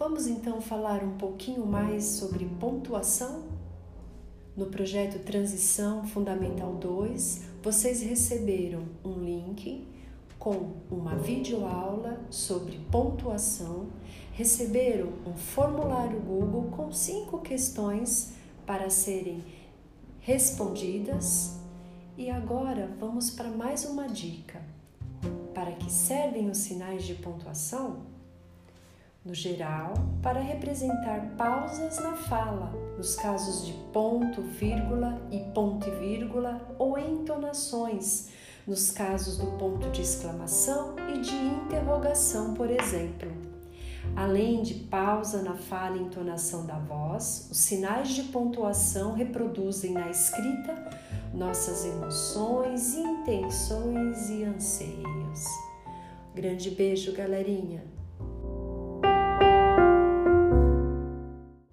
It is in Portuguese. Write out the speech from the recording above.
Vamos então falar um pouquinho mais sobre pontuação? No projeto Transição Fundamental 2, vocês receberam um link com uma videoaula sobre pontuação, receberam um formulário Google com cinco questões para serem respondidas. E agora vamos para mais uma dica. Para que servem os sinais de pontuação? No geral, para representar pausas na fala, nos casos de ponto, vírgula e ponto e vírgula ou entonações, nos casos do ponto de exclamação e de interrogação, por exemplo. Além de pausa na fala e entonação da voz, os sinais de pontuação reproduzem na escrita nossas emoções, intenções e anseios. Grande beijo, galerinha!